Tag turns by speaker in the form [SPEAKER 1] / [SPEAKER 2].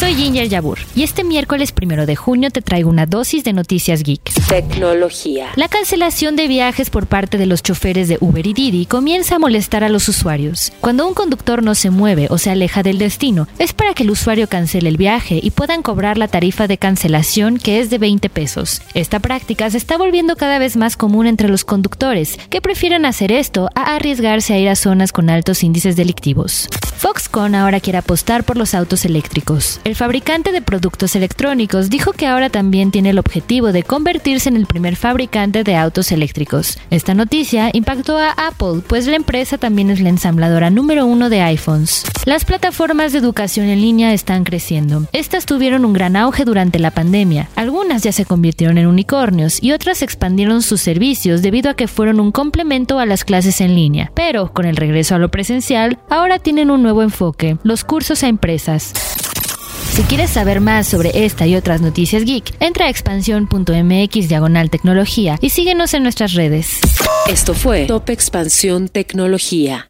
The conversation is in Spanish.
[SPEAKER 1] Soy Ginger Yabur y este miércoles primero de junio te traigo una dosis de noticias geek.
[SPEAKER 2] Tecnología.
[SPEAKER 1] La cancelación de viajes por parte de los choferes de Uber y Didi comienza a molestar a los usuarios. Cuando un conductor no se mueve o se aleja del destino, es para que el usuario cancele el viaje y puedan cobrar la tarifa de cancelación que es de 20 pesos. Esta práctica se está volviendo cada vez más común entre los conductores, que prefieren hacer esto a arriesgarse a ir a zonas con altos índices delictivos. Foxconn ahora quiere apostar por los autos eléctricos. El fabricante de productos electrónicos dijo que ahora también tiene el objetivo de convertirse en el primer fabricante de autos eléctricos. Esta noticia impactó a Apple, pues la empresa también es la ensambladora número uno de iPhones. Las plataformas de educación en línea están creciendo. Estas tuvieron un gran auge durante la pandemia. Algunas ya se convirtieron en unicornios y otras expandieron sus servicios debido a que fueron un complemento a las clases en línea. Pero con el regreso a lo presencial, ahora tienen un nuevo enfoque, los cursos a empresas. Si quieres saber más sobre esta y otras noticias geek, entra a expansión.mx diagonal tecnología y síguenos en nuestras redes.
[SPEAKER 2] Esto fue Top Expansión Tecnología.